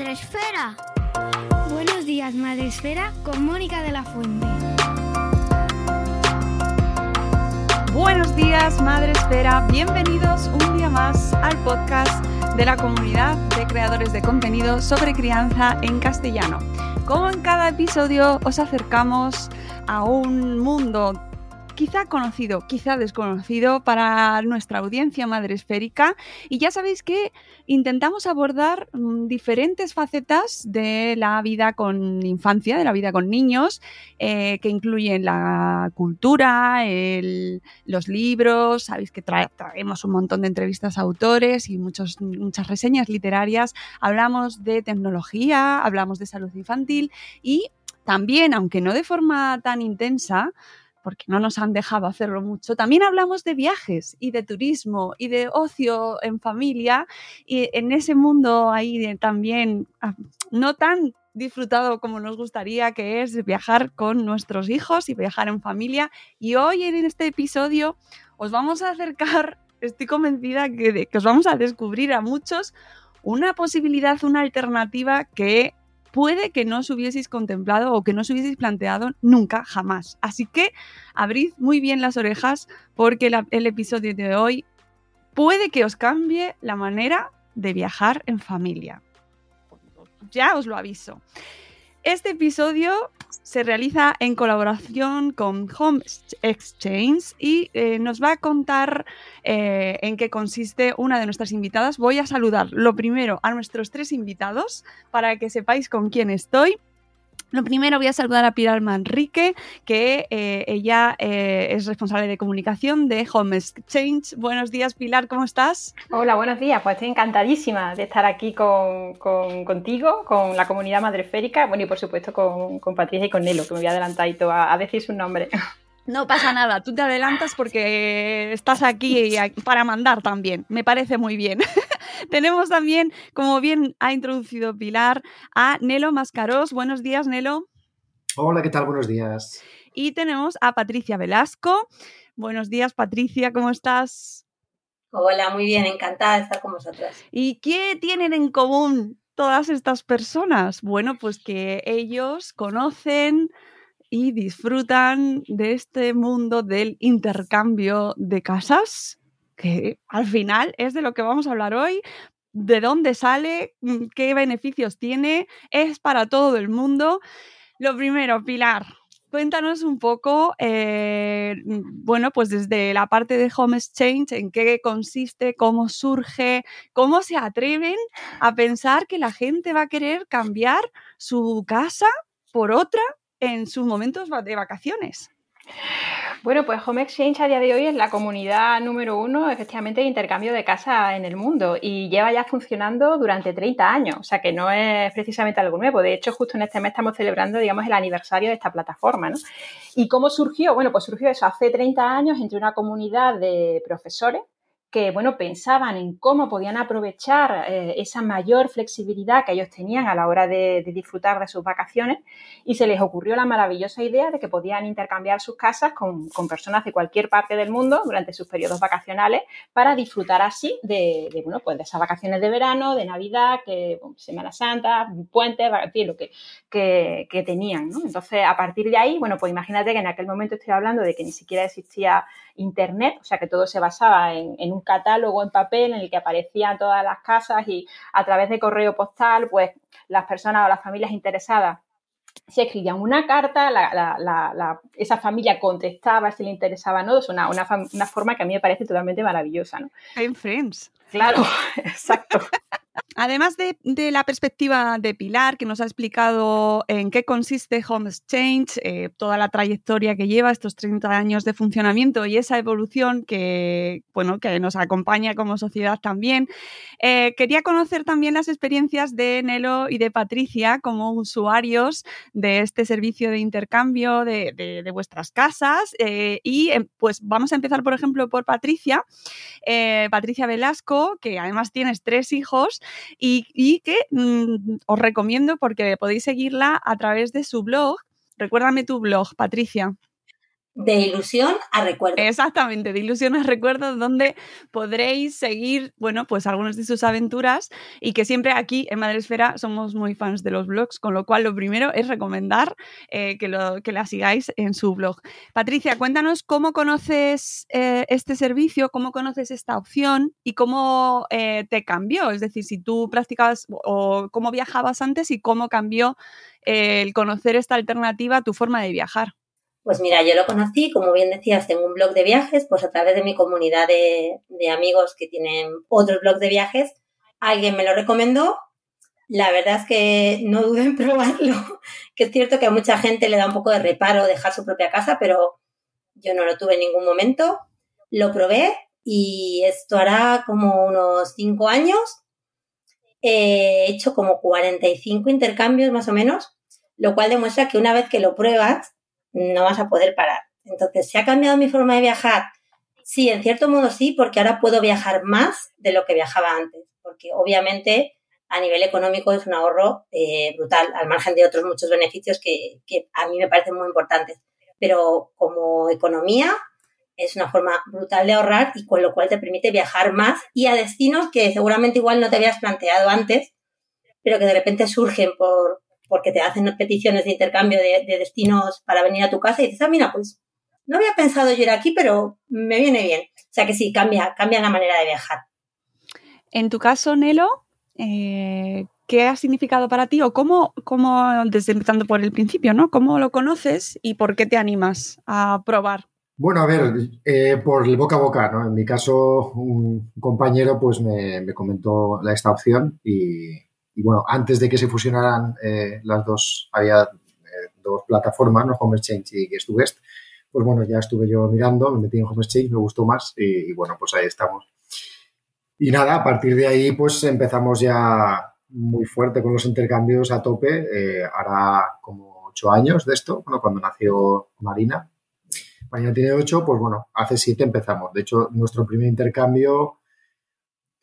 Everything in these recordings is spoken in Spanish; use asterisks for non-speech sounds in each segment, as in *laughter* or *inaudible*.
días, Madre Esfera. Buenos días, Madre Esfera, con Mónica de la Fuente. Buenos días, Madre Esfera. Bienvenidos un día más al podcast de la comunidad de creadores de contenido sobre crianza en castellano. Como en cada episodio os acercamos a un mundo quizá conocido, quizá desconocido para nuestra audiencia madre esférica. Y ya sabéis que intentamos abordar mm, diferentes facetas de la vida con infancia, de la vida con niños, eh, que incluyen la cultura, los libros. Sabéis que trae- traemos un montón de entrevistas a autores y muchos, muchas reseñas literarias. Hablamos de tecnología, hablamos de salud infantil y también, aunque no de forma tan intensa, porque no nos han dejado hacerlo mucho. También hablamos de viajes y de turismo y de ocio en familia y en ese mundo ahí también ah, no tan disfrutado como nos gustaría que es viajar con nuestros hijos y viajar en familia. Y hoy en este episodio os vamos a acercar, *laughs* estoy convencida de- que os vamos a descubrir a muchos una posibilidad, una alternativa que puede que no os hubieseis contemplado o que no os hubieseis planteado nunca, jamás. Así que abrid muy bien las orejas porque el episodio de hoy puede que os cambie la manera de viajar en familia. Ya os lo aviso. Este episodio se realiza en colaboración con Home Exchange y eh, nos va a contar eh, en qué consiste una de nuestras invitadas. Voy a saludar lo primero a nuestros tres invitados para que sepáis con quién estoy. Lo primero voy a saludar a Pilar Manrique, que eh, ella eh, es responsable de comunicación de Home Exchange. Buenos días, Pilar, ¿cómo estás? Hola, buenos días. Pues estoy encantadísima de estar aquí con, con- contigo, con la comunidad madreférica, bueno, y por supuesto con, con Patricia y con Nelo, que me voy a adelantar y a decir su nombre. No pasa nada, tú te adelantas porque estás aquí para mandar también. Me parece muy bien. *laughs* Tenemos también, como bien ha introducido Pilar, a Nelo Mascarós. Buenos días, Nelo. Hola, ¿qué tal? Buenos días. Y tenemos a Patricia Velasco. Buenos días, Patricia, ¿cómo estás? Hola, muy bien, encantada de estar con vosotras. ¿Y qué tienen en común todas estas personas? Bueno, pues que ellos conocen y disfrutan de este mundo del intercambio de casas, que al final es de lo que vamos a hablar hoy. ¿De dónde sale? Mm, ¿Qué beneficios tiene? ¿Es para todo el mundo? Lo primero, Pilar, cuéntanos un poco, eh, bueno, pues desde la parte de Home Exchange, en qué consiste, cómo surge, cómo se atreven a pensar que la gente va a querer cambiar su casa por otra en sus momentos de vacaciones. Bueno, pues Home Exchange a día de hoy es la comunidad número uno, efectivamente, de intercambio de casa en el mundo y lleva ya funcionando durante 30 años, o sea que no es precisamente algo nuevo. De hecho, justo en este mes estamos celebrando, digamos, el aniversario de esta plataforma, ¿no? ¿Y cómo surgió? Bueno, pues surgió eso hace 30 años entre una comunidad de profesores que bueno, pensaban en cómo podían aprovechar eh, esa mayor flexibilidad que ellos tenían a la hora de, disfrutar de sus vacaciones y se les ocurrió la maravillosa idea de que podían intercambiar sus casas con, personas de cualquier parte del mundo durante sus periodos vacacionales para disfrutar así de, bueno, pues de esas vacaciones de verano, de Navidad, que, Semana Santa, puentes, lo que, que, tenían. Entonces, a partir de ahí, bueno, pues imagínate que en aquel momento estoy hablando de que ni siquiera existía Internet, o sea que todo se basaba en, un catálogo en papel en el que aparecían todas las casas y a través de correo postal, pues las personas o las familias interesadas se escribían una carta, esa familia contestaba si le interesaba o no, es una, una, forma que a mí me parece totalmente maravillosa. ¿no? En Friends. Claro, *laughs* exacto. Además de, la perspectiva de Pilar, que nos ha explicado en qué consiste Home Exchange, eh, toda la trayectoria que lleva estos 30 años de funcionamiento y esa evolución que, bueno, que nos acompaña como sociedad también, eh, quería conocer también las experiencias de Nelo y de Patricia como usuarios de este servicio de intercambio de, vuestras casas. Eh, y pues vamos a empezar, por ejemplo, por Patricia, Patricia Velasco, que además tienes tres hijos y, que mm, os recomiendo porque podéis seguirla a través de su blog. Recuérdame tu blog, Patricia. De ilusión a recuerdo. Exactamente, de ilusión a recuerdo, donde podréis seguir, bueno, pues algunas de sus aventuras y que siempre aquí en Madresfera somos muy fans de los blogs, con lo cual lo primero es recomendar eh, que, lo, que la sigáis en su blog. Patricia, cuéntanos cómo conoces eh, este servicio, cómo conoces esta opción y cómo eh, te cambió, es decir, si tú practicabas o cómo viajabas antes y cómo cambió el conocer esta alternativa a tu forma de viajar. Pues mira, yo lo conocí, como bien decías, tengo un blog de viajes, pues a través de mi comunidad de, amigos que tienen otros blogs de viajes, alguien me lo recomendó. La verdad es que no dudé en probarlo, *laughs* que es cierto que a mucha gente le da un poco de reparo dejar su propia casa, pero yo no lo tuve en ningún momento. Lo probé y esto hará como unos cinco años. He hecho como 45 intercambios más o menos, lo cual demuestra que una vez que lo pruebas, no vas a poder parar. Entonces, ¿se ha cambiado mi forma de viajar? Sí, en cierto modo sí, porque ahora puedo viajar más de lo que viajaba antes, porque obviamente a nivel económico es un ahorro eh, brutal, al margen de otros muchos beneficios que, que a mí me parecen muy importantes. Pero como economía es una forma brutal de ahorrar y con lo cual te permite viajar más y a destinos que seguramente igual no te habías planteado antes, pero que de repente surgen por, porque te hacen peticiones de intercambio de, destinos para venir a tu casa y dices, ah, mira, pues no había pensado yo ir aquí, pero me viene bien. O sea que sí, cambia, cambia la manera de viajar. En tu caso, Nelo, eh, ¿qué ha significado para ti o cómo, cómo, desde empezando por el principio, ¿no? ¿Cómo lo conoces y por qué te animas a probar? Bueno, a ver, eh, por el boca a boca, ¿no? En mi caso, un compañero pues me, me comentó esta opción y, y bueno, antes de que se fusionaran eh, las dos, había eh, dos plataformas, ¿no? Home Exchange y Guest. Pues bueno, ya estuve yo mirando, me metí en Home Exchange, me gustó más y, bueno, pues ahí estamos. Y nada, a partir de ahí pues empezamos ya muy fuerte con los intercambios a tope. Eh, hará como ocho años de esto, bueno, cuando nació Marina. Marina tiene ocho, pues bueno, hace siete empezamos. De hecho, nuestro primer intercambio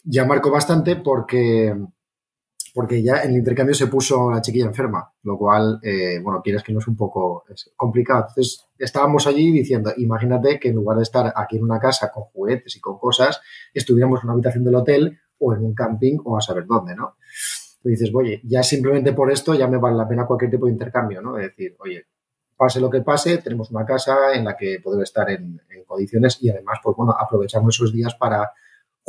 ya marcó bastante porque porque ya en el intercambio se puso la chiquilla enferma, lo cual, eh, bueno, quieres que no es un poco complicado. Entonces, estábamos allí diciendo, imagínate que en lugar de estar aquí en una casa con juguetes y con cosas, estuviéramos en una habitación del hotel o en un camping o a saber dónde, ¿no? Y dices, oye, ya simplemente por esto ya me vale la pena cualquier tipo de intercambio, ¿no? Es decir, oye, pase lo que pase, tenemos una casa en la que poder estar en, en condiciones y además, pues bueno, aprovechamos esos días para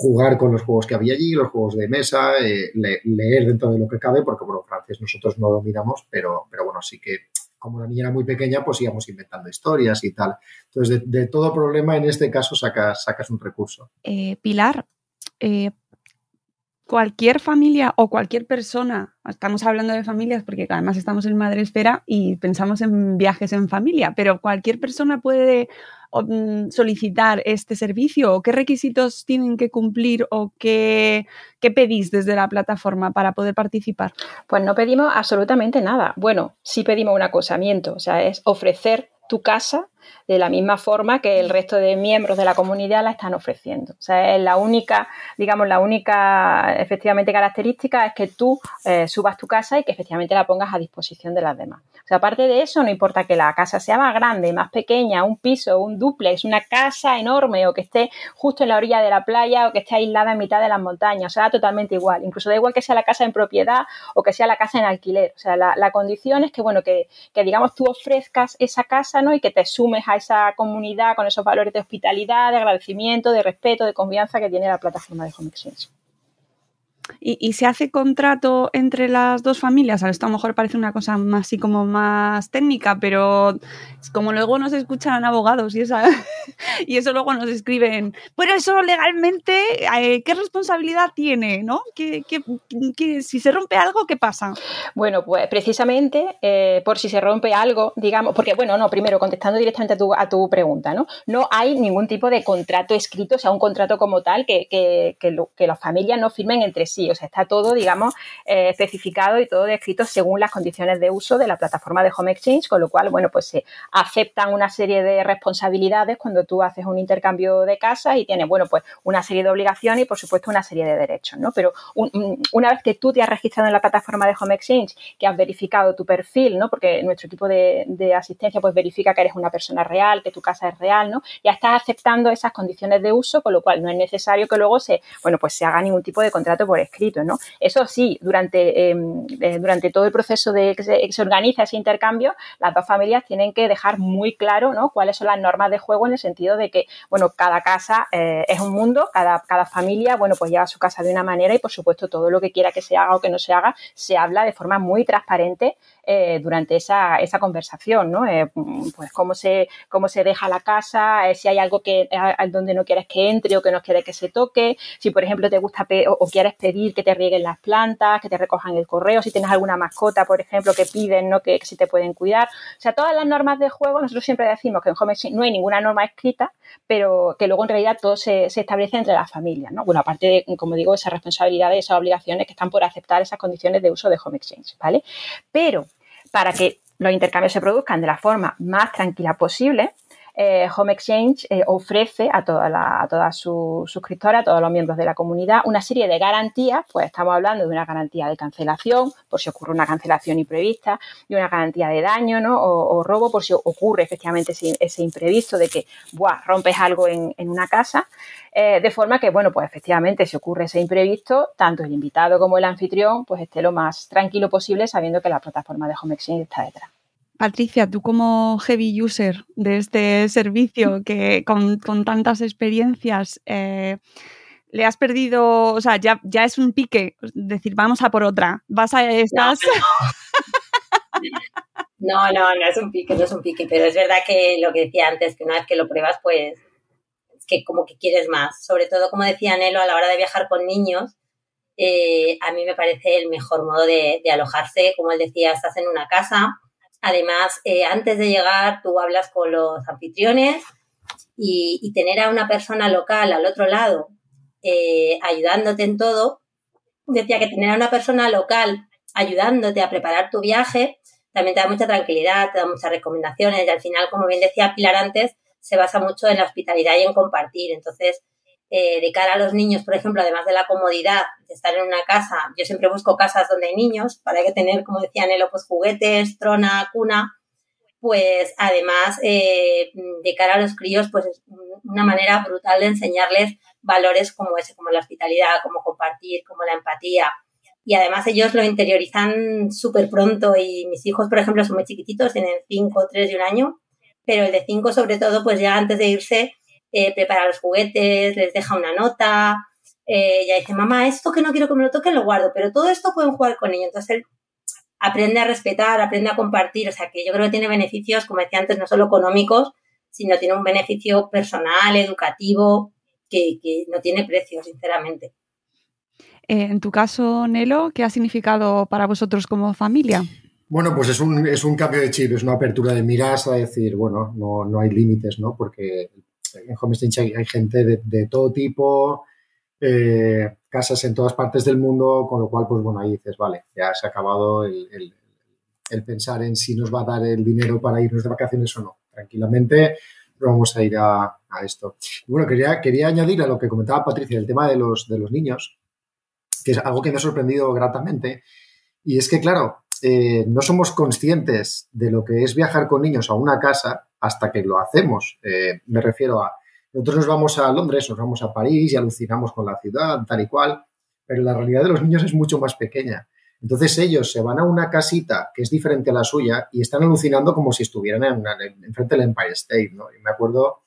jugar con los juegos que había allí, los juegos de mesa, eh, leer dentro de lo que cabe, porque bueno, francés nosotros no dominamos, pero, pero bueno, sí que como la niña era muy pequeña, pues íbamos inventando historias y tal. Entonces, de, todo problema, en este caso, sacas, sacas un recurso. Eh, Pilar, eh, cualquier familia o cualquier persona, estamos hablando de familias porque además estamos en Madre Esfera y pensamos en viajes en familia, pero cualquier persona puede solicitar este servicio o qué requisitos tienen que cumplir o qué, qué pedís desde la plataforma para poder participar? Pues no pedimos absolutamente nada. Bueno, sí pedimos un acosamiento, o sea, es ofrecer tu casa de la misma forma que el resto de miembros de la comunidad la están ofreciendo. O sea, es la única, digamos, la única efectivamente característica es que tú eh, subas tu casa y que efectivamente la pongas a disposición de las demás. O sea, aparte de eso, no importa que la casa sea más grande, más pequeña, un piso, un duplex, una casa enorme o que esté justo en la orilla de la playa o que esté aislada en mitad de las montañas, o sea, totalmente igual. Incluso da igual que sea la casa en propiedad o que sea la casa en alquiler. O sea, la, condición es que, bueno, que, que, digamos tú ofrezcas esa casa, ¿no? Y que te sumes a esa comunidad con esos valores de hospitalidad, de agradecimiento, de respeto, de confianza que tiene la plataforma de Home Exchange. ¿Y, se hace contrato entre las dos familias? Esto a lo mejor parece una cosa más así como más técnica, pero como luego nos escuchan abogados y, esa, *laughs* y eso luego nos escriben, pero eso legalmente, eh, ¿qué responsabilidad tiene? ¿no? ¿Qué, si se rompe algo, ¿qué pasa? Bueno, pues precisamente eh, por si se rompe algo, digamos, porque bueno, no, primero contestando directamente a tu, a tu pregunta, ¿no? No hay ningún tipo de contrato escrito, o sea, un contrato como tal que, las familias no firmen entre sí o sea, está todo, digamos, eh, especificado y todo descrito según las condiciones de uso de la plataforma de Home Exchange, con lo cual, bueno, pues se aceptan una serie de responsabilidades cuando tú haces un intercambio de casas y tienes, bueno, pues una serie de obligaciones y, por supuesto, una serie de derechos, ¿no? Pero una vez que tú te has registrado en la plataforma de Home Exchange, que has verificado tu perfil, ¿no? Porque nuestro equipo de, asistencia, pues verifica que eres una persona real, que tu casa es real, ¿no? Ya estás aceptando esas condiciones de uso, con lo cual no es necesario que luego se, bueno, pues se haga ningún tipo de contrato por escrito, ¿no? Eso sí, durante, em, eh, durante todo el proceso de que se, organiza ese intercambio, las dos familias tienen que dejar muy claro, ¿no? Cuáles son las normas de juego en el sentido de que, bueno, cada casa eh, es un mundo, cada, cada familia, bueno, pues lleva su casa de una manera y, por supuesto, todo lo que quiera que se haga o que no se haga, se habla de forma muy transparente eh, durante esa, esa conversación, ¿no? Pues cómo se, cómo se deja la casa, si hay algo que donde no quieres que entre o que no quieres que se toque, si por ejemplo te gusta o, quieres pedir que te rieguen las plantas, que te recojan el correo, si tienes alguna mascota, por ejemplo, que piden, ¿no? Que, si te pueden cuidar. O sea, todas las normas de juego, nosotros siempre decimos que en Home no hay ninguna norma escrita, pero que luego en realidad todo se, se establece entre las familias, ¿no? Bueno, aparte de, como digo, esas responsabilidades, esas obligaciones que están por aceptar esas condiciones de uso de Home Exchange, ¿vale? Pero para que los intercambios se produzcan de la forma más tranquila posible, eh, Home Exchange eh, ofrece a, todas a sus suscriptores, a todos los miembros de la comunidad, una serie de garantías, pues estamos hablando de una garantía de cancelación, por si ocurre una cancelación imprevista, de una garantía de daño ¿no? o, robo, por si ocurre efectivamente ese, imprevisto de que buah, rompes algo en, una casa, eh, de forma que, bueno, pues efectivamente si ocurre ese imprevisto, tanto el invitado como el anfitrión, pues esté lo más tranquilo posible sabiendo que la plataforma de Home Exchange está detrás. Patricia, tú como heavy user de este servicio, *laughs* que con, tantas experiencias, eh, le has perdido, o sea, ya, ya es un pique, decir, vamos a por otra, vas a, estás... *laughs* No, no, no, es un pique, no es un pique, pero es verdad que lo que decía antes, que una vez que lo pruebas, pues es que como que quieres más. Sobre todo, como decía Nelo, a la hora de viajar con niños, eh, a mí me parece el mejor modo de, de alojarse. Como él decía, estás en una casa, Además, eh, antes de llegar, tú hablas con los anfitriones y, tener a una persona local al otro lado eh, ayudándote en todo. Decía que tener a una persona local ayudándote a preparar tu viaje también te da mucha tranquilidad, te da muchas recomendaciones y al final, como bien decía Pilar antes, se basa mucho en la hospitalidad y en compartir. Entonces, eh, de cara a los niños, por ejemplo, además de la comodidad de estar en una casa, yo siempre busco casas donde hay niños para que tener, como decía Nelo, pues juguetes, trona, cuna, pues además eh, de cara a los críos, pues es una manera brutal de enseñarles valores como ese, como la hospitalidad, como compartir, como la empatía. Y además ellos lo interiorizan súper pronto y mis hijos, por ejemplo, son muy chiquititos, tienen 5, 3 y un año, pero el de 5 sobre todo, pues ya antes de irse eh, prepara los juguetes, les deja una nota, eh, ya dice, mamá, esto que no quiero que me lo toquen lo guardo, pero todo esto pueden jugar con ello. Entonces él aprende a respetar, aprende a compartir, o sea que yo creo que tiene beneficios, como decía antes, no solo económicos, sino tiene un beneficio personal, educativo, que, no tiene precio, sinceramente. Eh, en tu caso, Nelo, ¿qué ha significado para vosotros como familia? Bueno, pues es un, es un cambio de chip, es una apertura de miras a decir, bueno, no, no hay límites, ¿no? Porque en Homestead hay, gente de, todo tipo, eh, casas en todas partes del mundo, con lo cual, pues bueno, ahí dices, vale, ya se ha acabado el, pensar en si nos va a dar el dinero para irnos de vacaciones o no. tranquilamente vamos a ir a, esto. Bueno, quería, quería añadir a lo que comentaba Patricia, el tema de los, de los niños, que es algo que me ha sorprendido gratamente, y es que, claro, eh, no somos conscientes de lo que es viajar con niños a una casa hasta que lo hacemos. Eh, me refiero a, nosotros nos vamos a Londres, nos vamos a París y alucinamos con la ciudad, tal y cual, pero la realidad de los niños es mucho más pequeña. Entonces ellos se van a una casita que es diferente a la suya y están alucinando como si estuvieran en, del Empire State. ¿no? Me acuerdo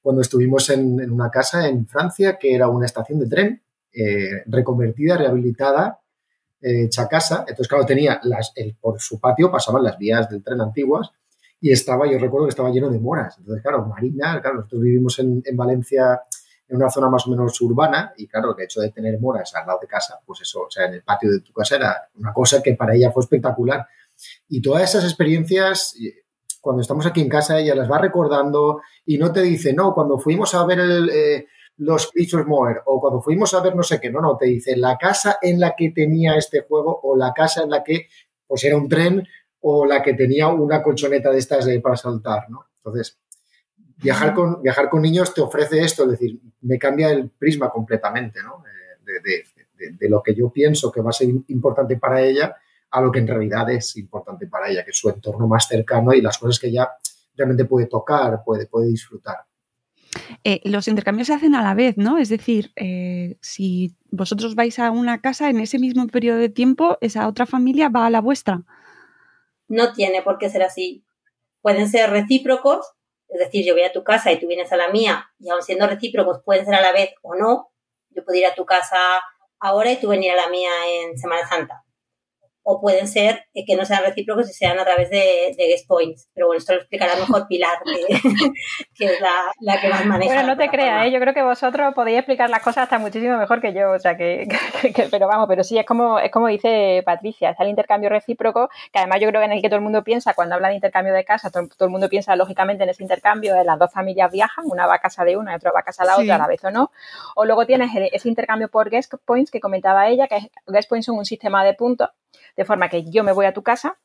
cuando estuvimos en, una casa en Francia que era una estación de tren eh, reconvertida, rehabilitada, eh, hecha casa. Entonces, claro, tenía las, por su patio pasaban las vías del tren antiguas y estaba, yo recuerdo que estaba lleno de moras. Entonces, claro, Marina, claro, nosotros vivimos en, en Valencia en una zona más o menos urbana y claro, el hecho de tener moras al lado de casa, pues eso, o sea, en el patio de tu casa era una cosa que para ella fue espectacular. Y todas esas experiencias, cuando estamos aquí en casa, ella las va recordando y no te dice, no, cuando fuimos a ver eh, los Creatures Mover o cuando fuimos a ver no sé qué, no, no, te dice la casa en la que tenía este juego o la casa en la que pues era un tren o la que tenía una colchoneta de estas de, para saltar, ¿no? Entonces, Viajar con, viajar con niños te ofrece esto, es decir, me cambia el prisma completamente, ¿no? Eh, de, lo que yo pienso que va a ser importante para ella a lo que en realidad es importante para ella, que es su entorno más cercano y las cosas que ella realmente puede tocar, puede, puede disfrutar. Eh, los intercambios se hacen a la vez, ¿no? Es decir, eh, si vosotros vais a una casa en ese mismo periodo de tiempo, esa otra familia va a la vuestra. No tiene por qué ser así. Pueden ser recíprocos es decir, yo voy a tu casa y tú vienes a la mía, y aun siendo recíprocos pueden ser a la vez o no. Yo puedo ir a tu casa ahora y tú venir a la mía en Semana Santa o pueden ser eh, que no sean recíprocos y sean a través de, de guest points. Pero bueno, esto lo explicará mejor Pilar, que, *laughs* es la, que más maneja. Bueno, no te creas, ¿eh? yo creo que vosotros podéis explicar las cosas hasta muchísimo mejor que yo, o sea, *laughs* que, pero vamos, pero sí, es como, es como dice Patricia, está el intercambio recíproco, que además yo creo que en el que todo el mundo piensa, cuando habla de intercambio de casa, todo, el mundo piensa lógicamente en ese intercambio, las dos familias viajan, una va a casa de una y otra va a casa de la otra, a la vez o no, o luego tienes ese intercambio por guest points que comentaba ella, que es, guest points son un sistema de puntos de forma que yo me voy a tu casa,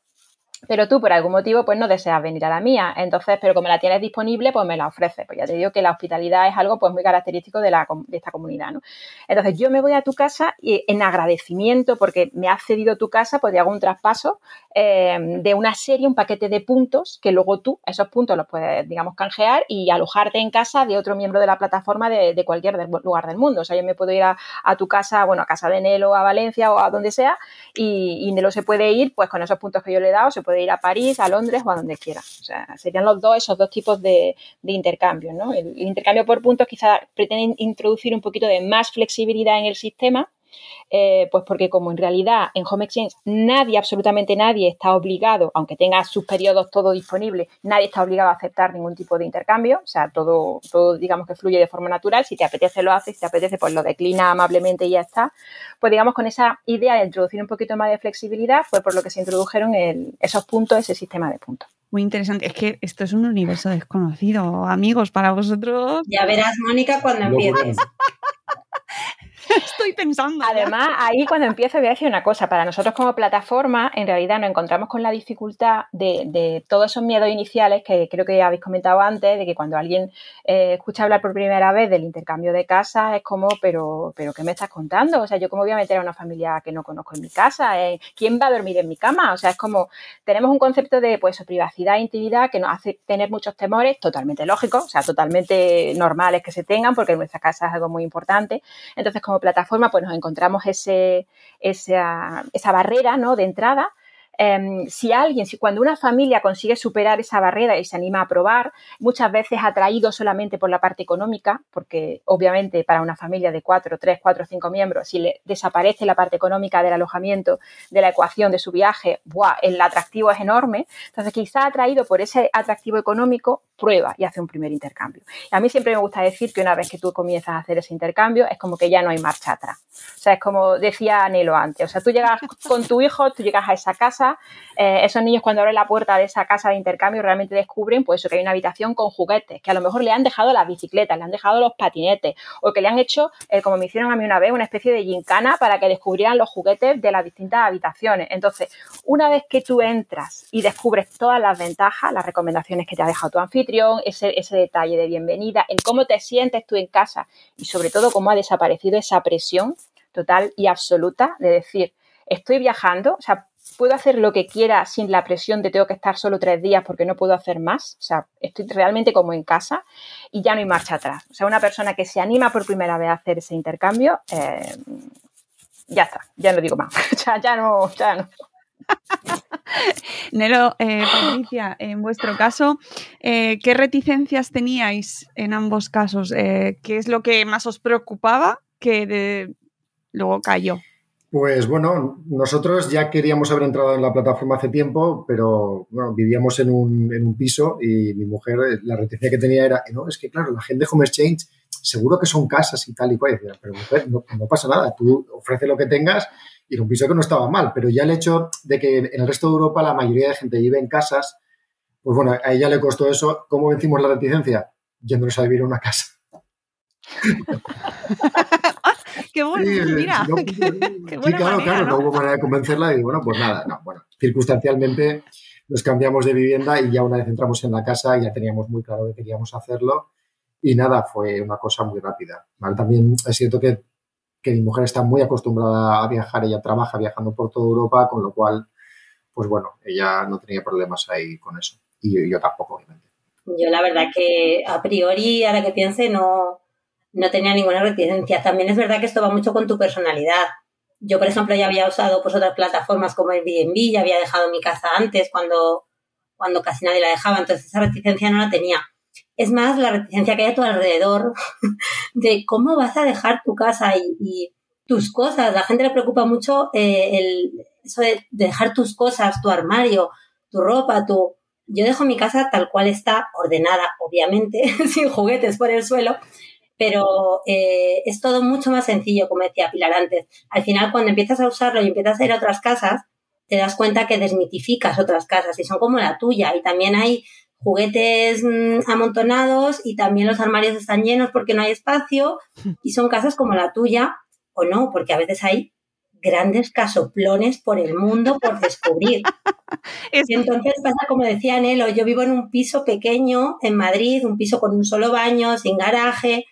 pero tú por algún motivo pues no deseas venir a la mía, entonces, pero como la tienes disponible, pues me la ofreces. Pues ya te digo que la hospitalidad es algo pues muy característico de, la, de esta comunidad, ¿no? Entonces yo me voy a tu casa y en agradecimiento porque me has cedido tu casa, pues hago un traspaso eh, de una serie, un paquete de puntos que luego tú, esos puntos los puedes, digamos, canjear y alojarte en casa de otro miembro de la plataforma de, cualquier lugar del mundo. O sea, yo me puedo ir a, tu casa, bueno, a casa de Nelo, a Valencia o a donde sea y, Nelo se puede ir pues con esos puntos que yo le he dado, puede ir a París, a Londres o a donde quiera. O sea, serían los dos, esos dos tipos de, de intercambio, ¿no? El, el, intercambio por puntos quizá pretende introducir un poquito de más flexibilidad en el sistema eh, pues porque como en realidad en Home Exchange nadie, absolutamente nadie está obligado, aunque tenga sus periodos todo disponible, nadie está obligado a aceptar ningún tipo de intercambio, o sea, todo, todo digamos que fluye de forma natural, si te apetece lo haces, si te apetece pues lo declina amablemente y ya está, pues digamos con esa idea de introducir un poquito más de flexibilidad fue por lo que se introdujeron esos puntos, ese sistema de puntos. Muy interesante. Es que esto es un universo desconocido, amigos, para vosotros. Ya verás, Mónica, cuando empieces. *laughs* *laughs* Estoy pensando. Además, ahí cuando empiezo voy a decir una cosa. Para nosotros como plataforma, en realidad nos encontramos con la dificultad de, todos esos miedos iniciales que creo que habéis comentado antes, de que cuando alguien eh, escucha hablar por primera vez del intercambio de casa, es como, pero, pero ¿qué me estás contando? O sea, yo cómo voy a meter a una familia que no conozco en mi casa, eh, ¿quién va a dormir en mi cama? O sea, es como, tenemos un concepto de pues privacidad e intimidad que nos hace tener muchos temores, totalmente lógicos, o sea, totalmente normales que se tengan, porque nuestra casa es algo muy importante. Entonces, como plataforma, pues nos encontramos ese, esa, esa barrera ¿no? de entrada Em, si alguien, si cuando una familia consigue superar esa barrera y se anima a probar, muchas veces atraído solamente por la parte económica, porque obviamente para una familia de cuatro, tres, cuatro, cinco miembros, si le desaparece la parte económica del alojamiento, de la ecuación de su viaje, ¡buah! el atractivo es enorme. Entonces, quizá atraído por ese atractivo económico, prueba y hace un primer intercambio. Y a mí siempre me gusta decir que una vez que tú comienzas a hacer ese intercambio, es como que ya no hay marcha atrás. O sea, es como decía Nelo antes. O sea, tú llegas con tu hijo, tú llegas a esa casa, eh, esos niños cuando abren la puerta de esa casa de intercambio realmente descubren pues que hay una habitación con juguetes, que a lo mejor le han dejado las bicicletas, le han dejado los patinetes, o que le han hecho, eh, como me hicieron a mí una vez, una especie de gincana para que descubrieran los juguetes de las distintas habitaciones. Entonces, una vez que tú entras y descubres todas las ventajas, las recomendaciones que te ha dejado tu anfitrión, ese, ese detalle de bienvenida, en cómo te sientes tú en casa y sobre todo cómo ha desaparecido esa presión total y absoluta de decir, estoy viajando, o sea, puedo hacer lo que quiera sin la presión de tengo que estar solo tres días porque no puedo hacer más. O sea, estoy realmente como en casa y ya no hay marcha atrás. O sea, una persona que se anima por primera vez a hacer ese intercambio, eh, ya está, ya no digo más. *laughs* ya, ya no, ya no. *laughs* Nero, eh, Patricia, en vuestro caso, eh, ¿qué reticencias teníais en ambos casos? ¿Qué es lo que más os preocupaba que luego cayó? Pues bueno, nosotros ya queríamos haber entrado en la plataforma hace tiempo, pero bueno, vivíamos en un, en un piso y mi mujer, la reticencia que tenía era, no, es que claro, la gente de Home Exchange seguro que son casas y tal y cual. pero mujer, no, pasa nada, tú ofrece lo que tengas y en un piso que no estaba mal, pero ya el hecho de que en el resto de Europa la mayoría de gente vive en casas, pues bueno, a ella le costó eso. ¿Cómo vencimos la reticencia? Yéndonos a vivir en una casa. *laughs* qué bueno, mira. *laughs* sí, claro, claro, ¿no? hubo manera de convencerla y bueno, pues nada, no, bueno, circunstancialmente nos cambiamos de vivienda y ya una vez entramos en la casa ya teníamos muy claro que queríamos hacerlo y nada, fue una cosa muy rápida. También es cierto que, que mi mujer está muy acostumbrada a viajar, ella trabaja viajando por toda Europa, con lo cual, pues bueno, ella no tenía problemas ahí con eso y yo tampoco, obviamente. Yo la verdad que a priori, ahora que piense, no, no tenía ninguna reticencia. También es verdad que esto va mucho con tu personalidad. Yo, por ejemplo, ya había usado pues, otras plataformas como Airbnb, ya había dejado mi casa antes cuando, cuando casi nadie la dejaba, entonces esa reticencia no la tenía. Es más la reticencia que hay a tu alrededor *laughs* de cómo vas a dejar tu casa y, tus cosas. La gente le preocupa mucho eh, el, eso de dejar tus cosas, tu armario, tu ropa, tu... Yo dejo mi casa tal cual está, ordenada, obviamente, *laughs* sin juguetes por el suelo, pero eh, es todo mucho más sencillo, como decía Pilar antes. Al final, cuando empiezas a usarlo y empiezas a ir a otras casas, te das cuenta que desmitificas otras casas y son como la tuya. Y también hay juguetes mm, amontonados y también los armarios están llenos porque no hay espacio y son casas como la tuya o no, porque a veces hay grandes casoplones por el mundo por descubrir. *laughs* Y entonces pasa como decía Nelo, yo vivo en un piso pequeño en Madrid, un piso con un solo baño, sin garaje,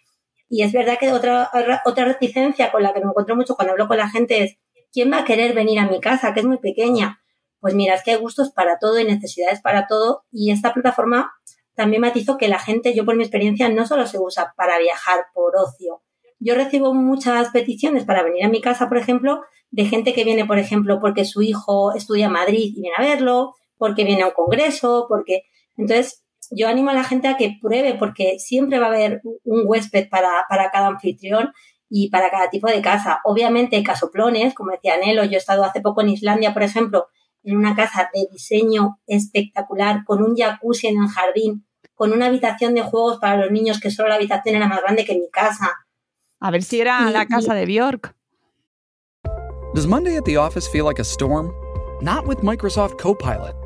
y es verdad que otra, otra reticencia con la que me encuentro mucho cuando hablo con la gente es, ¿quién va a querer venir a mi casa, que es muy pequeña? Pues mira, es que hay gustos para todo y necesidades para todo. Y esta plataforma también matizo que la gente, yo por mi experiencia, no solo se usa para viajar por ocio. Yo recibo muchas peticiones para venir a mi casa, por ejemplo, de gente que viene, por ejemplo, porque su hijo estudia en Madrid y viene a verlo, porque viene a un congreso, porque... Entonces, yo animo a la gente a que pruebe porque siempre va a haber un huésped para, cada anfitrión y para cada tipo de casa. Obviamente hay casoplones, como decía Nelo, yo he estado hace poco en Islandia, por ejemplo, en una casa de diseño espectacular, con un jacuzzi en el jardín, con una habitación de juegos para los niños que solo la habitación era más grande que mi casa. A ver si era la casa de Bjork. Does Monday at the office feel like a storm? Not with Microsoft Copilot.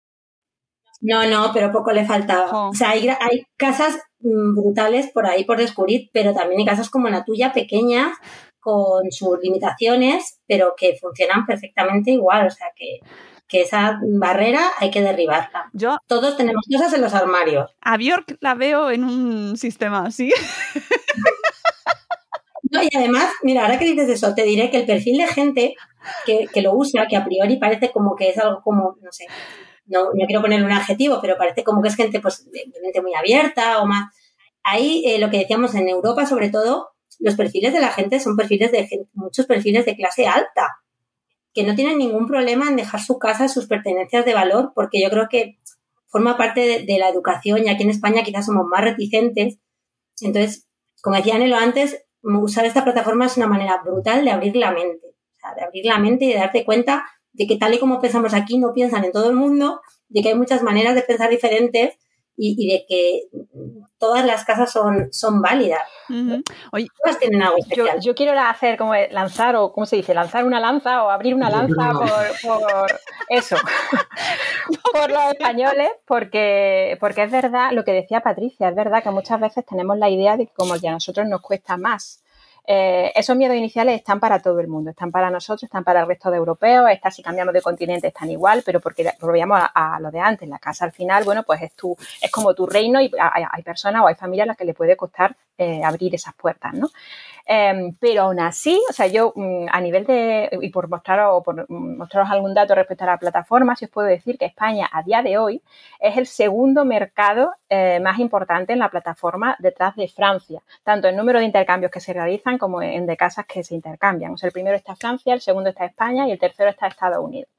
No, no, pero poco le faltaba. Oh. O sea, hay, hay casas Mm, brutales por ahí por descubrir, pero también hay casas como la tuya, pequeñas, con sus limitaciones, pero que funcionan perfectamente igual. O sea que, esa barrera hay que derribarla. Yo, Todos tenemos cosas en los armarios. A Bjork la veo en un sistema así. *laughs* No, y además, mira, ahora que dices eso, te diré que el perfil de gente que, que lo usa, que a priori parece como que es algo como, no sé, no, no quiero poner un adjetivo, pero parece como que es gente pues de muy abierta o más. Ahí eh, lo que decíamos en Europa, sobre todo, los perfiles de la gente son perfiles de muchos perfiles de clase alta, que no tienen ningún problema en dejar su casa, sus pertenencias de valor, porque yo creo que forma parte de, la educación y aquí en España quizás somos más reticentes. Entonces, como decía Nelo antes, usar esta plataforma es una manera brutal de abrir la mente, de abrir la mente y de darte cuenta de que tal y como pensamos aquí no piensan en todo el mundo, de que hay muchas maneras de pensar diferentes y, de que todas las casas son, son válidas. Todas tienen algo especial. Yo, quiero hacer como lanzar, o ¿cómo se dice? Lanzar una lanza o abrir una lanza por, eso, *laughs* por los españoles, porque, porque es verdad lo que decía Patricia, es verdad que muchas veces tenemos la idea de que como ya a nosotros nos cuesta más eh, esos miedos iniciales están para todo el mundo, están para nosotros, están para el resto de europeos, están si cambiamos de continente están igual, pero porque volvíamos a, lo de antes, la casa al final, bueno, pues es tu, es como tu reino y hay, personas o hay familias a las que le puede costar eh, abrir esas puertas, ¿no? Em, pero aún así, o sea, yo mm, a nivel de, y por mostraros, por mostraros algún dato respecto a la plataforma, si os puedo decir que España a día de hoy es el segundo mercado eh, más importante en la plataforma detrás de Francia, tanto en número de intercambios que se realizan como en de casas que se intercambian. O sea, el primero está Francia, el segundo está España y el tercero está Estados Unidos.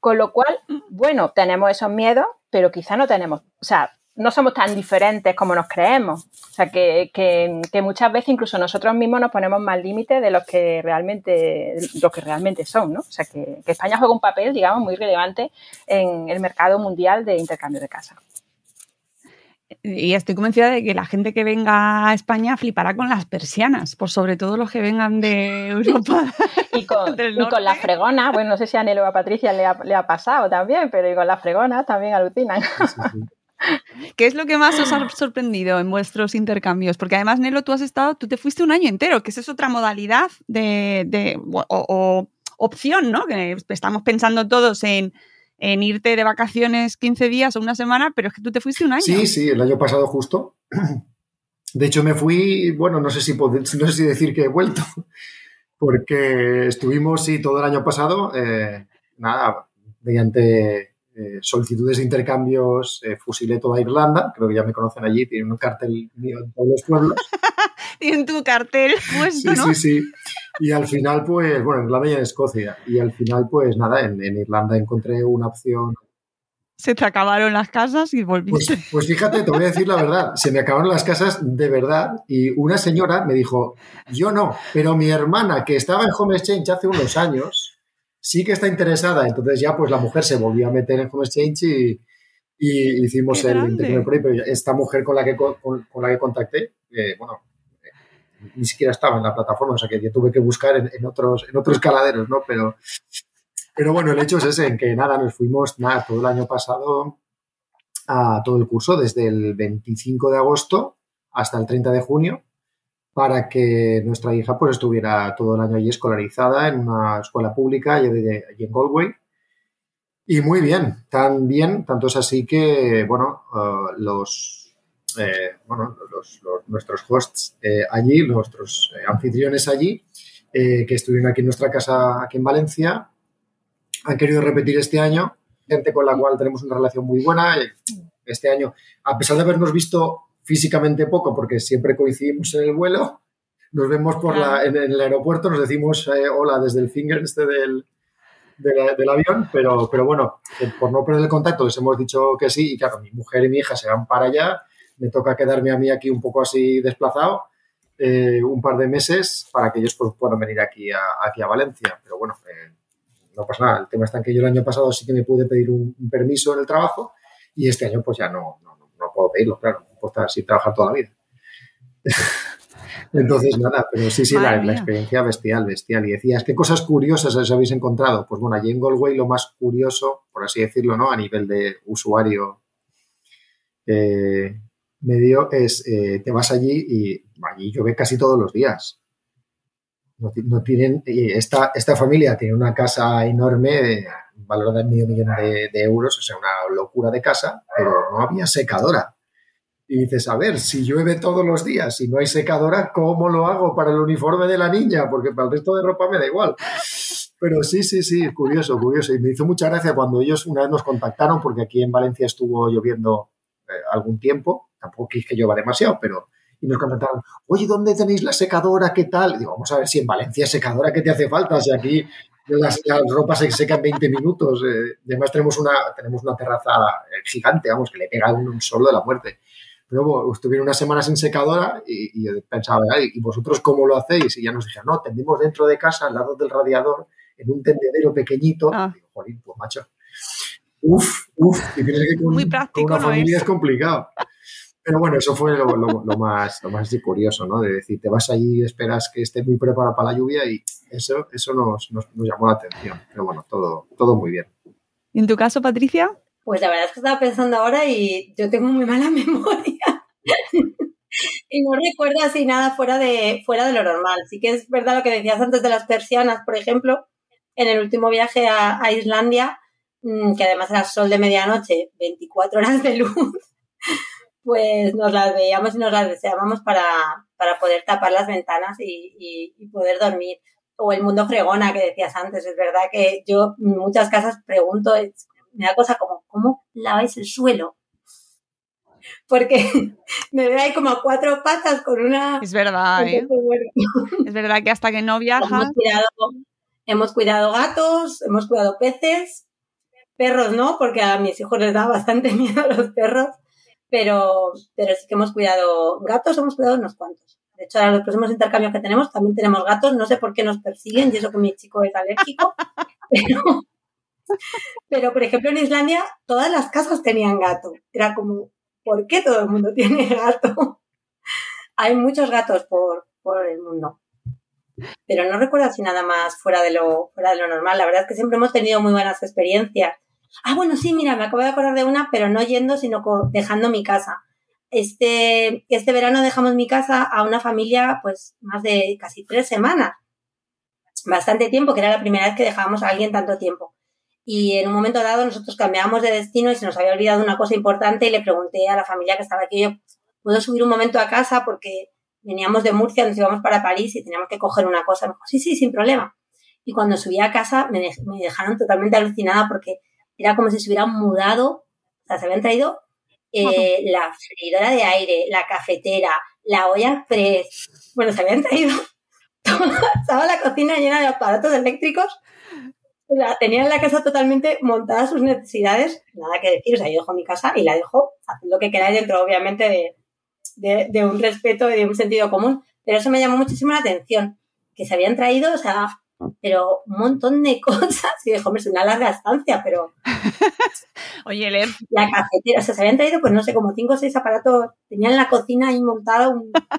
Con lo cual, bueno, tenemos esos miedos, pero quizá no tenemos, o sea, no somos tan diferentes como nos creemos. O sea, que, que, muchas veces incluso nosotros mismos nos ponemos más límites de los que realmente, lo que realmente son, ¿no? O sea, que, España juega un papel, digamos, muy relevante en el mercado mundial de intercambio de casa. Y estoy convencida de que la gente que venga a España flipará con las persianas, por sobre todo los que vengan de *laughs* Europa. y, con, *laughs* y con la fregona, bueno, no sé si a Nelo o a Patricia le ha, le ha pasado también, pero y con la fregona también alucinan. *laughs* ¿Qué es lo que más os ha sorprendido en vuestros intercambios? Porque además, Nelo, tú has estado, tú te fuiste un año entero, que esa es otra modalidad de, o, opción, ¿no? Que estamos pensando todos en, irte de vacaciones 15 días o una semana, pero es que tú te fuiste un año. Sí, sí, el año pasado justo. De hecho, me fui, bueno, no sé si, no sé si decir que he vuelto, *laughs* porque estuvimos, sí, todo el año pasado, eh, nada, mediante eh, solicitudes de intercambios, eh, fusilé toda Irlanda, creo que ya me conocen allí, tienen un cartel mío en todos los pueblos. *laughs* Tienen tu cartel puesto, sí, Sí, sí, Y al final, pues, bueno, en Irlanda y en Escocia. Y al final, pues nada, en, Irlanda encontré una opción se te acabaron las casas y volviste. Pues, pues, fíjate, te voy a decir la verdad, se me acabaron las casas de verdad y una señora me dijo, yo no, pero mi hermana que estaba en Home Exchange hace unos años, sí que está interesada. Entonces ya pues la mujer se volvió a meter en Home Exchange y, hicimos el intercambio por ahí. Pero esta mujer con la que, con, la que contacté, bueno, ni siquiera estaba en la plataforma, o sea que yo tuve que buscar en, otros, en otros caladeros, ¿no? Pero, pero bueno, el hecho es ese, en que nada, nos fuimos nada, todo el año pasado a todo el curso, desde el 25 de agosto hasta el 30 de junio para que nuestra hija pues estuviera todo el año allí escolarizada en una escuela pública allí, en Galway. Y muy bien, tan bien, tanto es así que, bueno, eh, los, eh, bueno, nuestros hosts eh, allí, nuestros anfitriones allí, que estuvieron aquí en nuestra casa, aquí en Valencia, han querido repetir este año, gente con la cual tenemos una relación muy buena. Este año, a pesar de habernos visto físicamente poco porque siempre coincidimos en el vuelo. Nos vemos por la, en, el aeropuerto, nos decimos eh, hola desde el finger este del, del avión, pero, pero bueno, eh, por no perder el contacto les hemos dicho que sí y claro, mi mujer y mi hija se van para allá, me toca quedarme a mí aquí un poco así desplazado eh, un par de meses para que ellos pues, puedan venir aquí a, aquí a Valencia, pero bueno, no pasa nada, el tema está en que yo el año pasado sí que me pude pedir un, permiso en el trabajo y este año pues ya no, no, no puedo pedirlo, claro puedo estar trabajar toda la vida. *laughs* Entonces, nada, pero sí, sí, la, experiencia bestial, bestial. Y decías, ¿qué cosas curiosas os habéis encontrado? Pues bueno, allí en Galway lo más curioso, por así decirlo, ¿no? A nivel de usuario eh, medio, es eh, te vas allí y allí llueve casi todos los días. No, tienen, esta, esta familia tiene una casa enorme, valorada en medio millón de, de euros, o sea, una locura de casa, pero no había secadora. Y dices, a ver, si llueve todos los días y no hay secadora, ¿cómo lo hago para el uniforme de la niña? Porque para el resto de ropa me da igual. Pero sí, sí, sí, curioso, curioso. Y me hizo mucha gracia cuando ellos una vez nos contactaron, porque aquí en Valencia estuvo lloviendo eh, algún tiempo, tampoco quise que llueva demasiado, pero... Y nos contactaron, oye, ¿dónde tenéis la secadora? ¿Qué tal? Y digo, vamos a ver si en Valencia secadora, ¿qué te hace falta? Si aquí las, ropas se secan en 20 minutos. Eh, además tenemos una, tenemos una terraza eh, gigante, vamos, que le pega un, un solo de la muerte Pero bueno, estuvieron una semana sin secadora y, yo pensaba, ¿y vosotros cómo lo hacéis? Y ya nos dijeron, no, tendimos dentro de casa, al lado del radiador, en un tendedero pequeñito. Ah. Y digo, Jolín, pues macho, uf, uf, y tienes que con, Muy práctico, con una familia es. complicado. Pero bueno, eso fue lo, *laughs* más, lo más curioso, ¿no? De decir, te vas allí, esperas que esté muy preparado para la lluvia y eso, eso nos, nos, nos llamó la atención. Pero bueno, todo, todo muy bien. ¿Y en tu caso, Patricia? Pues la verdad es que estaba pensando ahora y yo tengo muy mala *laughs* memoria. *laughs* y no recuerdo así nada fuera de, fuera de lo normal. Sí que es verdad lo que decías antes de las persianas, por ejemplo, en el último viaje a, Islandia, mm, que además era sol de medianoche, 24 horas de luz, *laughs* pues nos las veíamos y nos las deseábamos para, para poder tapar las ventanas y, y, poder dormir. O el mundo fregona que decías antes, es verdad que yo en muchas casas pregunto, me da cosa como, ¿cómo laváis el suelo? Porque *laughs* me veo ahí como a cuatro patas con una... Es verdad, ¿eh? *laughs* Es verdad que hasta que no viajas... Hemos cuidado, hemos cuidado gatos, hemos cuidado peces, perros no, porque a mis hijos les da bastante *laughs* miedo los perros, pero, pero sí que hemos cuidado gatos, hemos cuidado unos cuantos. De hecho, ahora los próximos intercambios que tenemos también tenemos gatos, no sé por qué nos persiguen, y eso que mi chico es alérgico, pero, pero, por ejemplo, en Islandia todas las casas tenían gato. Era como, ¿por qué todo el mundo *laughs* tiene gato? Hay muchos gatos por, por el mundo. Pero no recuerdo si nada más fuera de, lo, fuera de lo normal. La verdad es que siempre hemos tenido muy buenas experiencias. Ah, bueno, sí, mira, me acabo de acordar de una, pero no yendo, sino dejando mi casa. Este, este verano dejamos mi casa a una familia, pues, más de casi tres semanas. Bastante tiempo, que era la primera vez que dejábamos a alguien tanto tiempo. Y en un momento dado nosotros cambiamos de destino y se nos había olvidado una cosa importante y le pregunté a la familia que estaba aquí, yo, ¿puedo subir un momento a casa? Porque veníamos de Murcia, nos íbamos para París y teníamos que coger una cosa. Me dijo, sí, sí, sin problema. Y cuando subí a casa me, dejaron totalmente alucinada porque era como si se hubieran mudado, o sea, se habían traído eh, la freidora de aire, la cafetera, la olla press. Bueno, se habían traído *laughs* estaba la cocina llena de aparatos eléctricos o sea, tenía en la casa totalmente montadas sus necesidades, nada que decir, o sea, yo dejo mi casa y la dejo haciendo lo que queráis dentro, obviamente, de, de, un respeto y de un sentido común. Pero eso me llamó muchísimo la atención, que se habían traído, o sea, pero un montón de *laughs* cosas. Y dijo, hombre, es una larga estancia, pero. *laughs* Oye, Leer. La cafetera, o sea, se habían traído, pues no sé, como cinco o seis aparatos. Tenían en la cocina ahí montada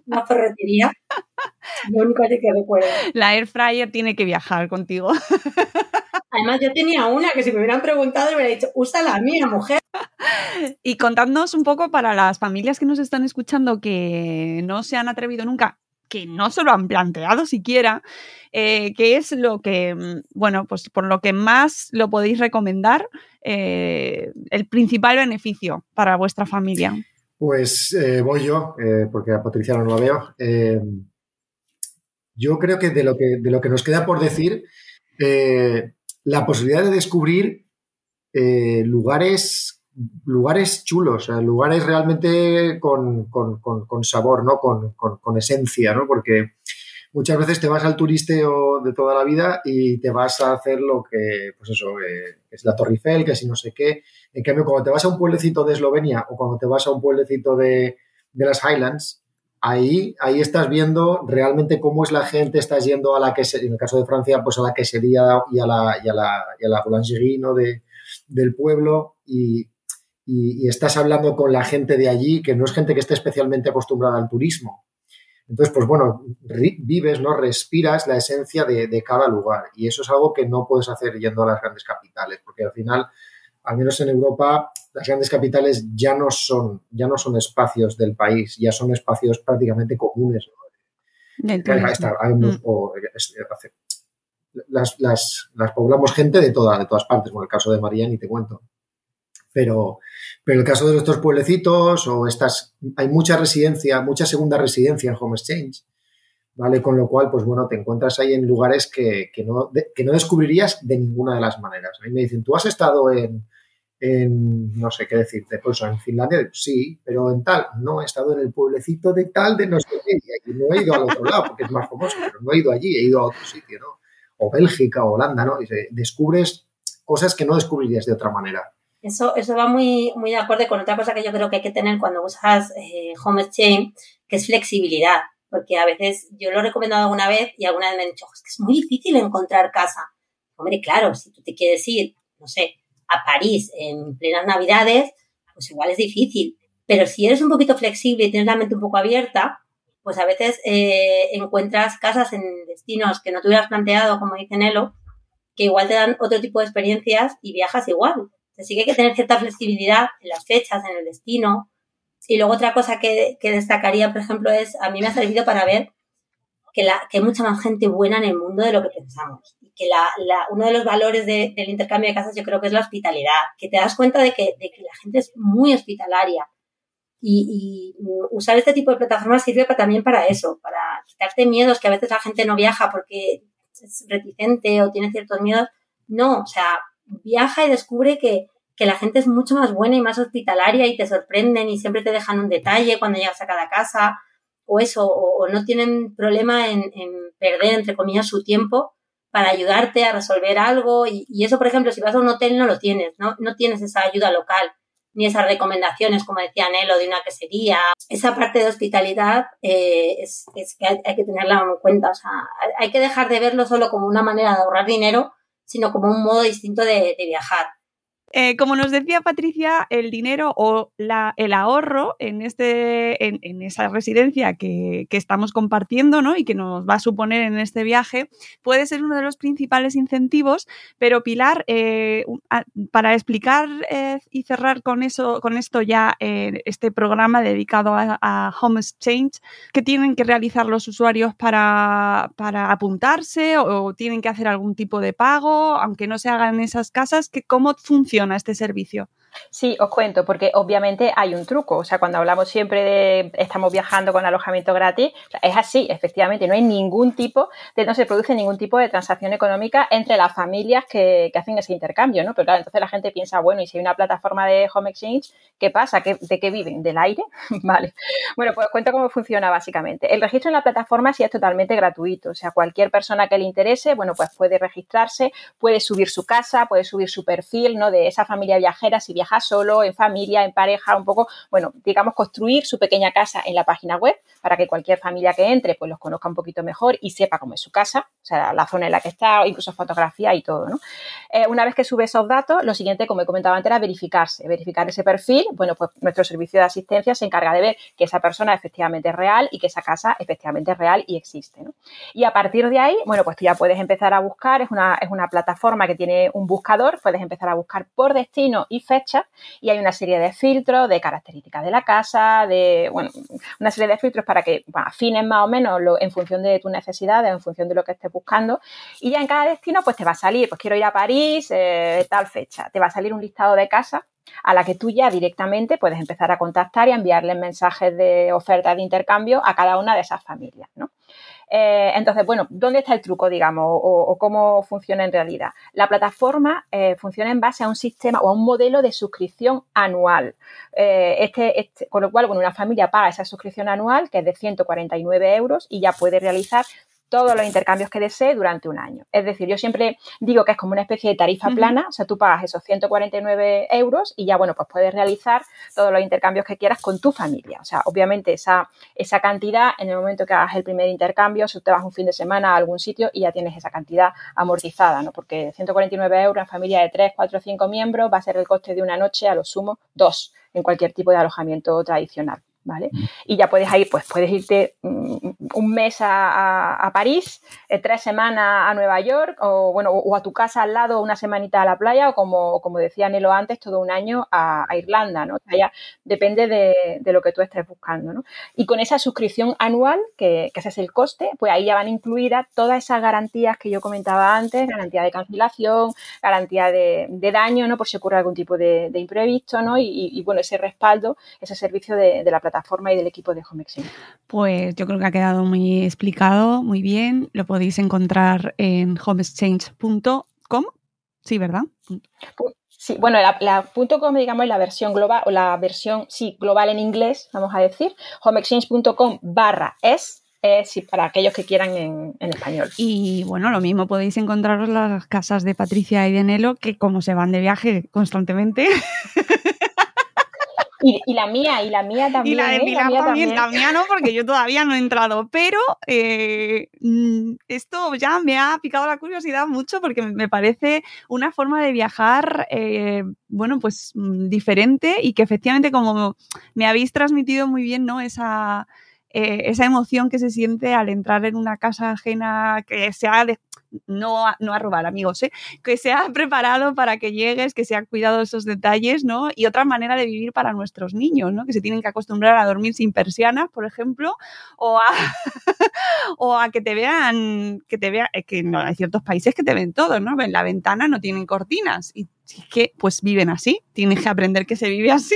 una ferretería. *laughs* Lo único que recuerdo. La air fryer tiene que viajar contigo. Además, yo tenía una que si me hubieran preguntado, me hubiera dicho, usa la mía, mujer. *laughs* Y contadnos un poco para las familias que nos están escuchando que no se han atrevido nunca, que no se lo han planteado siquiera, eh, qué es lo que, mm, bueno, pues por lo que más lo podéis recomendar, eh, el principal beneficio para vuestra familia. Pues eh, voy yo, porque a Patricia no lo veo. yo creo que de lo que, de lo que nos queda por decir, la posibilidad de descubrir eh, lugares, lugares chulos, lugares realmente con, sabor, ¿no? Con, esencia, ¿no? Porque muchas veces te vas al turisteo de toda la vida y te vas a hacer lo que, pues eso, eh, es la Torre Eiffel, que si no sé qué. En cambio, cuando te vas a un pueblecito de Eslovenia o cuando te vas a un pueblecito de, de las Highlands, ahí, ahí estás viendo realmente cómo es la gente, estás yendo a la que, en el caso de Francia, pues a la quesería y a la, y a la, y a la boulangerie ¿no? de, del pueblo y, y, estás hablando con la gente de allí, que no es gente que esté especialmente acostumbrada al turismo. Entonces, pues bueno, vives, ¿no? Respiras la esencia de, de cada lugar y eso es algo que no puedes hacer yendo a las grandes capitales, porque al final al menos en Europa, las grandes capitales ya no son, ya no son espacios del país, ya son espacios prácticamente comunes. las, las, poblamos gente de, toda, de todas partes, como el caso de María, ni te cuento. Pero, pero el caso de nuestros pueblecitos o estas, hay mucha residencia, mucha segunda residencia en Home Exchange, ¿vale? Con lo cual, pues bueno, te encuentras ahí en lugares que, que, no, que no descubrirías de ninguna de las maneras. A mí me dicen, ¿tú has estado en, en, no sé qué decirte, pues en Finlandia, sí, pero en tal, no, he estado en el pueblecito de tal, de no sé qué, y no he ido al otro lado, porque es más famoso, pero no he ido allí, he ido a otro sitio, ¿no? O Bélgica, o Holanda, ¿no? Y descubres cosas que no descubrirías de otra manera. Eso, eso va muy, muy de acuerdo con otra cosa que yo creo que hay que tener cuando usas eh, Home Exchange, que es flexibilidad. Porque a veces yo lo he recomendado alguna vez y alguna vez me han dicho, es que es muy difícil encontrar casa. Hombre, claro, si tú te quieres ir, no sé, a París en plenas Navidades, pues igual es difícil. Pero si eres un poquito flexible y tienes la mente un poco abierta, pues a veces eh, encuentras casas en destinos que no te hubieras planteado, como dice Nelo, que igual te dan otro tipo de experiencias y viajas igual. Así que hay que tener cierta flexibilidad en las fechas, en el destino. Y luego otra cosa que, destacaría, por ejemplo, es, a mí me ha servido para ver que, la, que hay mucha más gente buena en el mundo de lo que pensamos. Y que la, uno de los valores del intercambio de casas yo creo que es la hospitalidad, que te das cuenta de que, de que la gente es muy hospitalaria. Y, usar este tipo de plataformas sirve también para eso, para quitarte miedos, que a veces la gente no viaja porque es reticente o tiene ciertos miedos. No, o sea, viaja y descubre que, la gente es mucho más buena y más hospitalaria y te sorprenden y siempre te dejan un detalle cuando llegas a cada casa o eso, o, no tienen problema en, perder, entre comillas, su tiempo para ayudarte a resolver algo y, eso, por ejemplo, si vas a un hotel no lo tienes, ¿no? No tienes esa ayuda local ni esas recomendaciones, como decía Nelo, de una quesería. Esa parte de hospitalidad eh, es, que hay, que tenerla en cuenta. O sea, hay que dejar de verlo solo como una manera de ahorrar dinero, sino como un modo distinto de viajar. Eh, como nos decía Patricia, el dinero o la, el ahorro en, este, en, esa residencia que, estamos compartiendo ¿no? y que nos va a suponer en este viaje puede ser uno de los principales incentivos, pero Pilar, eh, para explicar eh, y cerrar con, eso, con esto ya este programa dedicado a, Home Exchange, ¿qué tienen que realizar los usuarios para, para apuntarse o, tienen que hacer algún tipo de pago, aunque no se hagan esas casas? ¿Cómo funciona? Este servicio? Sí, os cuento, porque obviamente hay un truco. O sea, cuando hablamos siempre de estamos viajando con alojamiento gratis, es así, efectivamente, no hay ningún tipo, de, no se produce ningún tipo de transacción económica entre las familias que, hacen ese intercambio, ¿no? Pero claro, entonces la gente piensa, bueno, y si hay una plataforma de home exchange, ¿qué pasa? ¿De qué viven? ¿Del aire? *laughs* vale. Bueno, pues os cuento cómo funciona básicamente. El registro en la plataforma sí es totalmente gratuito. O sea, cualquier persona que le interese, bueno, pues puede registrarse, puede subir su casa, puede subir su perfil, ¿no? De esa familia viajera, si viaja solo, en familia, en pareja, un poco, bueno, digamos, construir su pequeña casa en la página web para que cualquier familia que entre, pues los conozca un poquito mejor y sepa cómo es su casa, o sea, la zona en la que está, incluso fotografía y todo, ¿no? Eh, una vez que sube esos datos, lo siguiente, como he comentado antes, era verificarse, verificar ese perfil, bueno, pues nuestro servicio de asistencia se encarga de ver que esa persona efectivamente es real y que esa casa efectivamente es real y existe, ¿no? Y a partir de ahí, bueno, pues tú ya puedes empezar a buscar, es una, es una plataforma que tiene un buscador, puedes empezar a buscar por destino y fecha y hay una serie de filtros de características de la casa, de, bueno, una serie de filtros para que afines más o menos en función de tus necesidades, en función de lo que estés buscando y ya en cada destino pues te va a salir, pues quiero ir a París, eh, tal fecha, te va a salir un listado de casas a la que tú ya directamente puedes empezar a contactar y a enviarles mensajes de ofertas de intercambio a cada una de esas familias, ¿no? Eh, entonces, bueno, ¿dónde está el truco, digamos, o, cómo funciona en realidad? La plataforma eh, funciona en base a un sistema o a un modelo de suscripción anual. Eh, este, este, con lo cual, bueno, una familia paga esa suscripción anual, que es de 149 euros, y ya puede realizar todos los intercambios que desee durante un año. Es decir, yo siempre digo que es como una especie de tarifa plana, o sea, tú pagas esos 149 euros y ya, bueno, pues puedes realizar todos los intercambios que quieras con tu familia. O sea, obviamente esa, esa cantidad, en el momento que hagas el primer intercambio, si te vas un fin de semana a algún sitio y ya tienes esa cantidad amortizada, ¿no? Porque 149 euros en familia de 3, 4, 5 miembros va a ser el coste de una noche, a lo sumo, dos en cualquier tipo de alojamiento tradicional. ¿Vale? Y ya puedes ir, pues puedes irte mm, un mes a, París, eh, tres semanas a Nueva York, o bueno, o a tu casa al lado una semanita a la playa, o como, como decía Nelo antes, todo un año a, Irlanda, ¿no? O sea, ya depende de, lo que tú estés buscando, ¿no? Y con esa suscripción anual, que, ese es el coste, pues ahí ya van incluidas todas esas garantías que yo comentaba antes, garantía de cancelación, garantía de, daño, ¿no? Por si ocurre algún tipo de, imprevisto, ¿no? Y, bueno, ese respaldo, ese servicio de, de la plataforma forma y del equipo de Home Exchange. Pues yo creo que ha quedado muy explicado, muy bien. Lo podéis encontrar en homeexchange.com. Sí, ¿verdad? Sí, bueno, la, .com, digamos, es la versión global, o la versión, sí, global en inglés, vamos a decir, homeexchange.com barra es, es para aquellos que quieran en, español. Y bueno, lo mismo podéis encontraros las casas de Patricia y de Nelo, que como se van de viaje constantemente. *laughs* Y, la mía, y la mía también. Y la de ¿eh? Pilar también, la mía no, porque yo todavía no he entrado, pero eh, mm, esto ya me ha picado la curiosidad mucho porque me parece una forma de viajar, eh, bueno, pues mm, diferente y que efectivamente como me habéis transmitido muy bien, ¿no? Esa, esa emoción que se siente al entrar en una casa ajena que sea de, no a, no a robar amigos, ¿eh? que se ha preparado para que llegues, que se ha cuidado esos detalles, ¿no? Y otra manera de vivir para nuestros niños, ¿no? Que se tienen que acostumbrar a dormir sin persianas, por ejemplo, o a, *laughs* o a que te vean, que te vean, que no, hay ciertos países que te ven todo, ¿no? En la ventana no tienen cortinas y es que pues viven así, tienes que aprender que se vive así.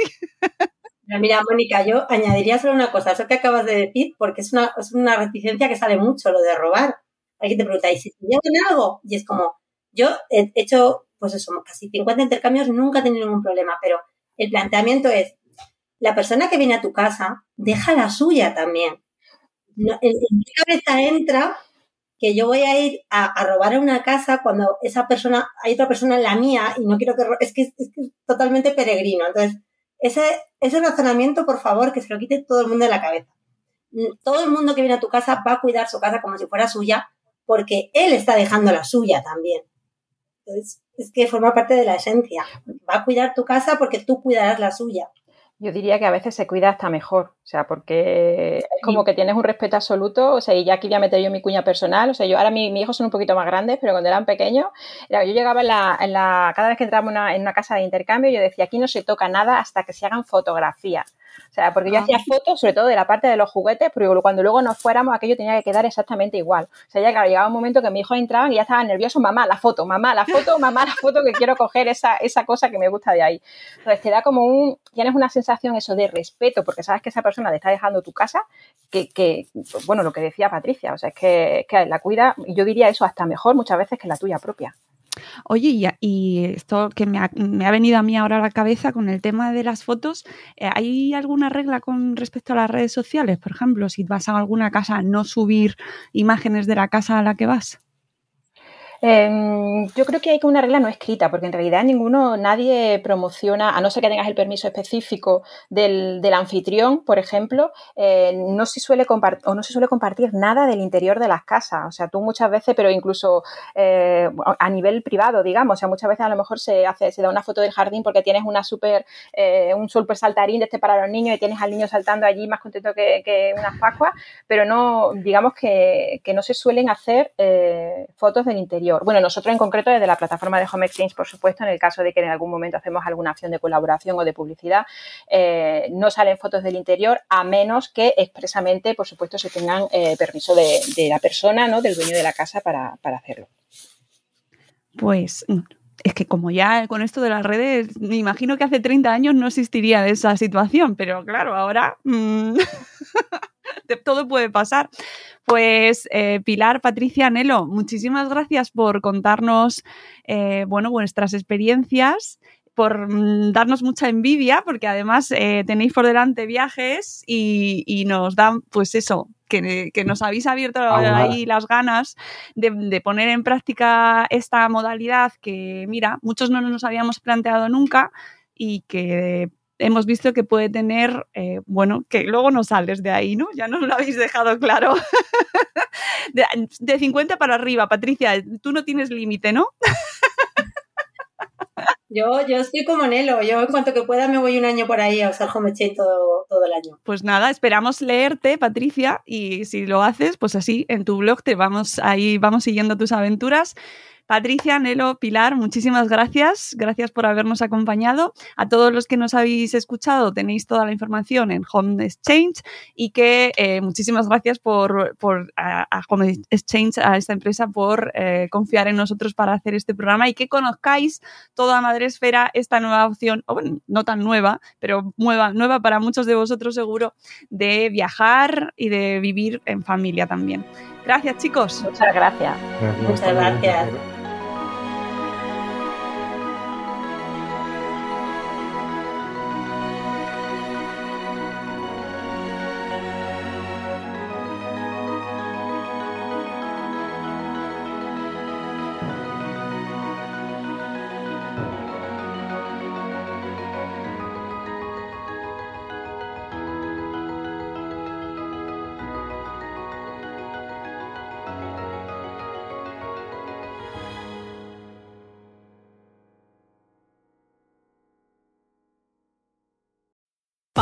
Mira, Mónica, yo añadiría solo una cosa, eso que acabas de decir, porque es una, es una reticencia que sale mucho, lo de robar hay que te pregunta, ¿y si llevan algo? Y es como, yo he hecho, pues eso, casi 50 intercambios, nunca he tenido ningún problema, pero el planteamiento es, la persona que viene a tu casa, deja la suya también. en, mi cabeza entra que yo voy a ir a, robar a una casa cuando esa persona, hay otra persona en la mía y no quiero que... Es que es, totalmente peregrino. Entonces, ese, ese razonamiento, por favor, que se lo quite todo el mundo de la cabeza. Todo el mundo que viene a tu casa va a cuidar su casa como si fuera suya porque él está dejando la suya también. Entonces, es que forma parte de la esencia. Va a cuidar tu casa porque tú cuidarás la suya. Yo diría que a veces se cuida hasta mejor, o sea, porque es como que tienes un respeto absoluto, o sea, y ya aquí voy a meter yo mi cuña personal, o sea, yo ahora mi, mis hijos son un poquito más grandes, pero cuando eran pequeños, yo llegaba en la, en la cada vez que entraba en una casa de intercambio, yo decía, aquí no se toca nada hasta que se hagan fotografías. O sea, porque yo hacía ah. fotos, sobre todo de la parte de los juguetes, porque cuando luego nos fuéramos, aquello tenía que quedar exactamente igual. O sea, ya claro, llegaba un momento que mis hijos entraban y ya estaban nerviosos, mamá, la foto, mamá, la foto, *laughs* mamá, la foto, que quiero coger esa, esa cosa que me gusta de ahí. Entonces te da como un, tienes una sensación eso de respeto, porque sabes que esa persona te está dejando tu casa, que, que bueno, lo que decía Patricia, o sea, es que, que la cuida, yo diría eso hasta mejor muchas veces que la tuya propia. Oye, y, esto que me ha, venido a mí ahora a la cabeza con el tema de las fotos, eh, ¿hay alguna regla con respecto a las redes sociales? Por ejemplo, si vas a alguna casa, no subir imágenes de la casa a la que vas. Em, yo creo que hay una regla no escrita, porque en realidad ninguno, nadie promociona, a no ser que tengas el permiso específico del, anfitrión, por ejemplo, eh, no, se suele o no se suele compartir nada del interior de las casas. O sea, tú muchas veces, pero incluso eh, a nivel privado, digamos, o sea, muchas veces a lo mejor se hace, se da una foto del jardín porque tienes una super, eh, un super saltarín de este para los niños y tienes al niño saltando allí más contento que, que unas pascuas, pero no, digamos que, que no se suelen hacer fotos del interior. Bueno, nosotros en concreto desde la plataforma de Home Exchange, por supuesto, en el caso de que en algún momento hacemos alguna acción de colaboración o de publicidad, eh, no salen fotos del interior a menos que expresamente, por supuesto, se tengan eh, permiso de, la persona, ¿no? del dueño de la casa para, hacerlo. Pues es que como ya con esto de las redes, me imagino que hace 30 años no existiría esa situación, pero claro, ahora mm, *laughs* *laughs* todo puede pasar. Pues eh, Pilar, Patricia, Nelo, muchísimas gracias por contarnos eh, bueno, vuestras experiencias por mm, darnos mucha envidia, porque además eh, tenéis por delante viajes y, nos dan, pues eso, que, nos habéis abierto ahí las ganas de, de, poner en práctica esta modalidad que, mira, muchos no nos habíamos planteado nunca y que hemos visto que puede tener, eh, bueno, que luego no sales de ahí, ¿no? Ya no lo habéis dejado claro. *laughs* de, 50 para arriba, Patricia, tú no tienes límite, ¿no? Yo, yo estoy como Nelo, yo en cuanto que pueda me voy un año por ahí a usar Home todo, todo el año. Pues nada, esperamos leerte, Patricia, y si lo haces, pues así en tu blog te vamos ahí, vamos siguiendo tus aventuras. Patricia, Nelo, Pilar, muchísimas gracias. Gracias por habernos acompañado. A todos los que nos habéis escuchado, tenéis toda la información en Home Exchange y que eh, muchísimas gracias por, a, Home Exchange, a esta empresa, por eh, confiar en nosotros para hacer este programa y que conozcáis toda Madresfera esta nueva opción, o bueno, no tan nueva, pero nueva, nueva para muchos de vosotros seguro, de viajar y de vivir en familia también. Gracias, chicos. Muchas gracias. Muchas gracias.